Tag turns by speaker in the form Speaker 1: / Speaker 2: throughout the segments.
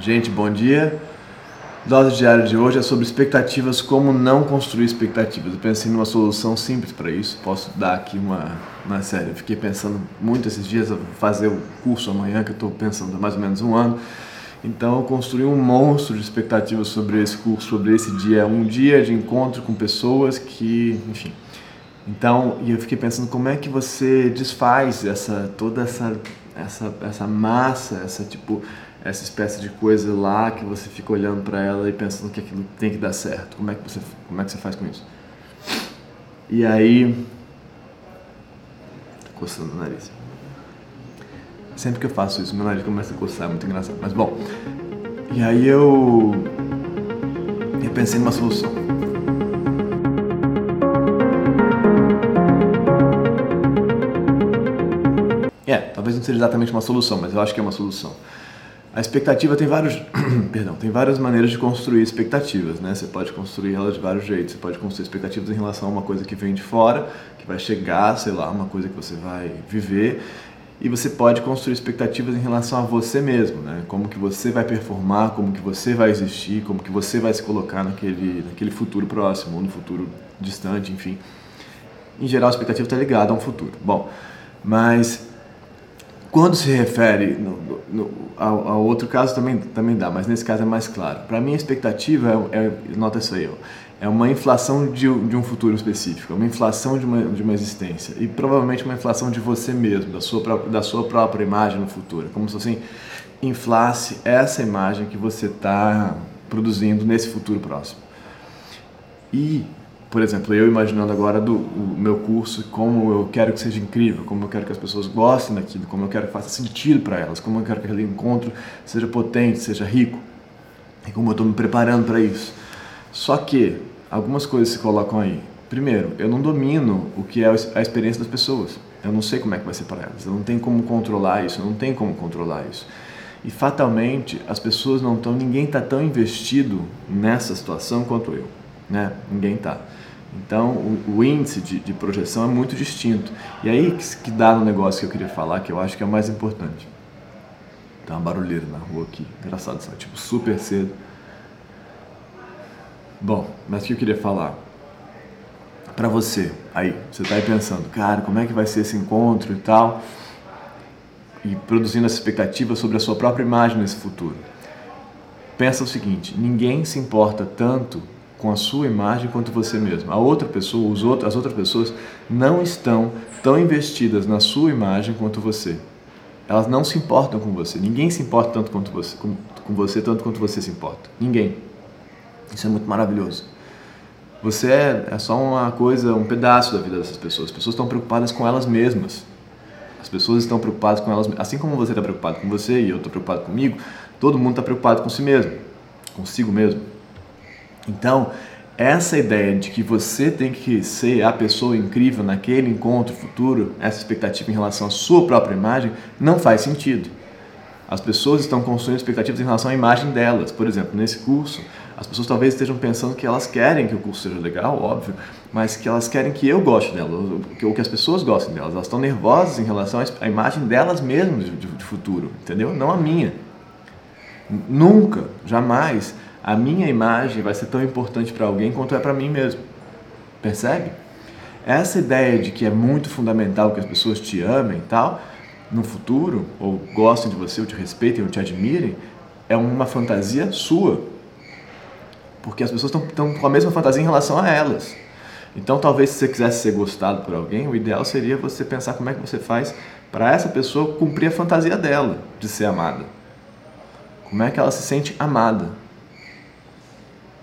Speaker 1: Gente, bom dia. Dose diária de hoje é sobre expectativas, como não construir expectativas. Eu pensei numa solução simples para isso. Posso dar aqui uma, uma série. Eu fiquei pensando muito esses dias, fazer o curso amanhã, que eu estou pensando há mais ou menos um ano. Então eu construí um monstro de expectativas sobre esse curso, sobre esse dia. Um dia de encontro com pessoas que, enfim. Então, e eu fiquei pensando como é que você desfaz essa toda essa essa essa massa, essa tipo essa espécie de coisa lá que você fica olhando para ela e pensando que aquilo tem que dar certo. Como é que você, como é que você faz com isso? E aí, coçando o nariz. Sempre que eu faço isso, meu nariz começa a coçar, é muito engraçado. Mas bom, e aí eu, eu pensei numa solução. É, talvez não seja exatamente uma solução, mas eu acho que é uma solução. A expectativa tem vários, perdão, tem várias maneiras de construir expectativas, né? Você pode construir elas de vários jeitos. Você pode construir expectativas em relação a uma coisa que vem de fora, que vai chegar, sei lá, uma coisa que você vai viver. E você pode construir expectativas em relação a você mesmo, né? Como que você vai performar, como que você vai existir, como que você vai se colocar naquele, naquele futuro próximo ou no futuro distante, enfim. Em geral, a expectativa está ligada a um futuro. Bom, mas quando se refere no, no, ao, ao, outro caso também, também dá, mas nesse caso é mais claro. Para mim a expectativa é, é, nota isso aí, ó, é uma inflação de, de, um futuro específico, é uma inflação de uma, de uma existência e provavelmente uma inflação de você mesmo, da sua, da sua própria imagem no futuro, como se assim inflasse essa imagem que você está produzindo nesse futuro próximo. E por exemplo, eu imaginando agora do meu curso, como eu quero que seja incrível, como eu quero que as pessoas gostem daquilo, como eu quero que faça sentido para elas, como eu quero que aquele encontro seja potente, seja rico, e como eu estou me preparando para isso. Só que algumas coisas se colocam aí. Primeiro, eu não domino o que é a experiência das pessoas. Eu não sei como é que vai ser para elas. Eu não tenho como controlar isso. Eu não tenho como controlar isso. E fatalmente, as pessoas não estão. Ninguém está tão investido nessa situação quanto eu, né? Ninguém está. Então, o, o índice de, de, projeção é muito distinto. E aí que, que dá no negócio que eu queria falar, que eu acho que é o mais importante. Tem uma barulheira na rua aqui. Engraçado, sabe? Tipo, super cedo. Bom, mas o que eu queria falar? Para você, aí, você tá aí pensando, cara, como é que vai ser esse encontro e tal? E produzindo essa expectativa sobre a sua própria imagem nesse futuro. Pensa o seguinte: ninguém se importa tanto com a sua imagem quanto você mesmo. A outra pessoa, os outros, as outras pessoas não estão tão investidas na sua imagem quanto você. Elas não se importam com você. Ninguém se importa tanto quanto você, com, com você tanto quanto você se importa. Ninguém. Isso é muito maravilhoso. Você é, é só uma coisa, um pedaço da vida dessas pessoas. As pessoas estão preocupadas com elas mesmas. As pessoas estão preocupadas com elas, assim como você está preocupado com você e eu estou preocupado comigo. Todo mundo está preocupado com si mesmo, consigo mesmo. Então, essa ideia de que você tem que ser a pessoa incrível naquele encontro futuro, essa expectativa em relação à sua própria imagem, não faz sentido. As pessoas estão construindo expectativas em relação à imagem delas. Por exemplo, nesse curso, as pessoas talvez estejam pensando que elas querem que o curso seja legal, óbvio, mas que elas querem que eu goste delas, ou que as pessoas gostem delas. Elas estão nervosas em relação à imagem delas mesmas de, futuro, entendeu? Não a minha. Nunca, jamais a minha imagem vai ser tão importante para alguém quanto é para mim mesmo. Percebe? Essa ideia de que é muito fundamental que as pessoas te amem e tal, no futuro, ou gostem de você, ou te respeitem, ou te admirem, é uma fantasia sua. Porque as pessoas estão com a mesma fantasia em relação a elas. Então, talvez se você quisesse ser gostado por alguém, o ideal seria você pensar como é que você faz para essa pessoa cumprir a fantasia dela de ser amada. Como é que ela se sente amada?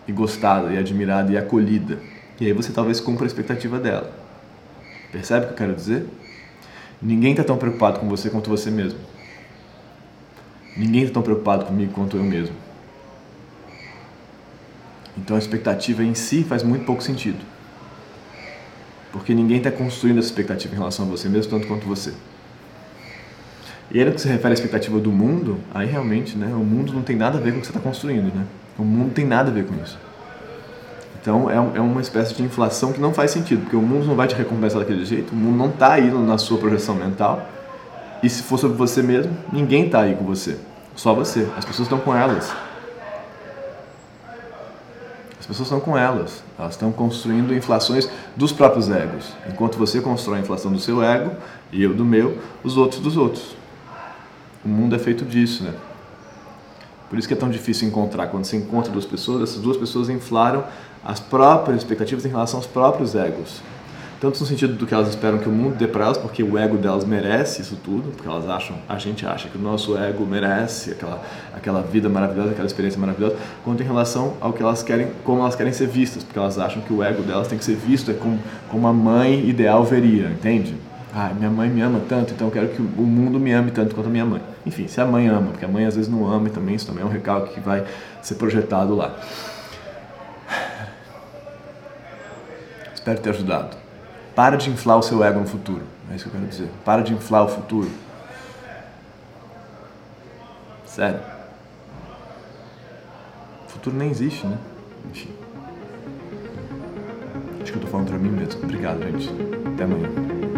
Speaker 1: E gostada, e admirada, e acolhida. E aí você talvez cumpra a expectativa dela. Percebe o que eu quero dizer? Ninguém está tão preocupado com você quanto você mesmo. Ninguém está tão preocupado comigo quanto eu mesmo. Então a expectativa em si faz muito pouco sentido. Porque ninguém está construindo essa expectativa em relação a você mesmo tanto quanto você. E aí no que se refere à expectativa do mundo, aí realmente, né, o mundo não tem nada a ver com o que você está construindo, né? O mundo tem nada a ver com isso. Então é, é uma espécie de inflação que não faz sentido, porque o mundo não vai te recompensar daquele jeito, o mundo não está aí na sua projeção mental. E se for sobre você mesmo, ninguém está aí com você. Só você. As pessoas estão com elas. As pessoas estão com elas. Elas estão construindo inflações dos próprios egos. Enquanto você constrói a inflação do seu ego e eu do meu, os outros dos outros. O mundo é feito disso, né? Por isso que é tão difícil encontrar. Quando você encontra duas pessoas, essas duas pessoas inflaram as próprias expectativas em relação aos próprios egos. Tanto no sentido do que elas esperam que o mundo dê para elas, porque o ego delas merece isso tudo, porque elas acham, a gente acha que o nosso ego merece aquela, aquela vida maravilhosa, aquela experiência maravilhosa, quanto em relação ao que elas querem, como elas querem ser vistas, porque elas acham que o ego delas tem que ser visto é como, como a mãe ideal veria, entende? Ah, minha mãe me ama tanto, então eu quero que o mundo me ame tanto quanto a minha mãe. Enfim, se a mãe ama, porque a mãe às vezes não ama, e também isso também é um recalque que vai ser projetado lá. Espero ter ajudado. Para de inflar o seu ego no futuro. É isso que eu quero dizer. Para de inflar o futuro. Sério. O futuro nem existe, né? Enfim. Acho que eu tô falando pra mim mesmo. Obrigado, gente. Até amanhã.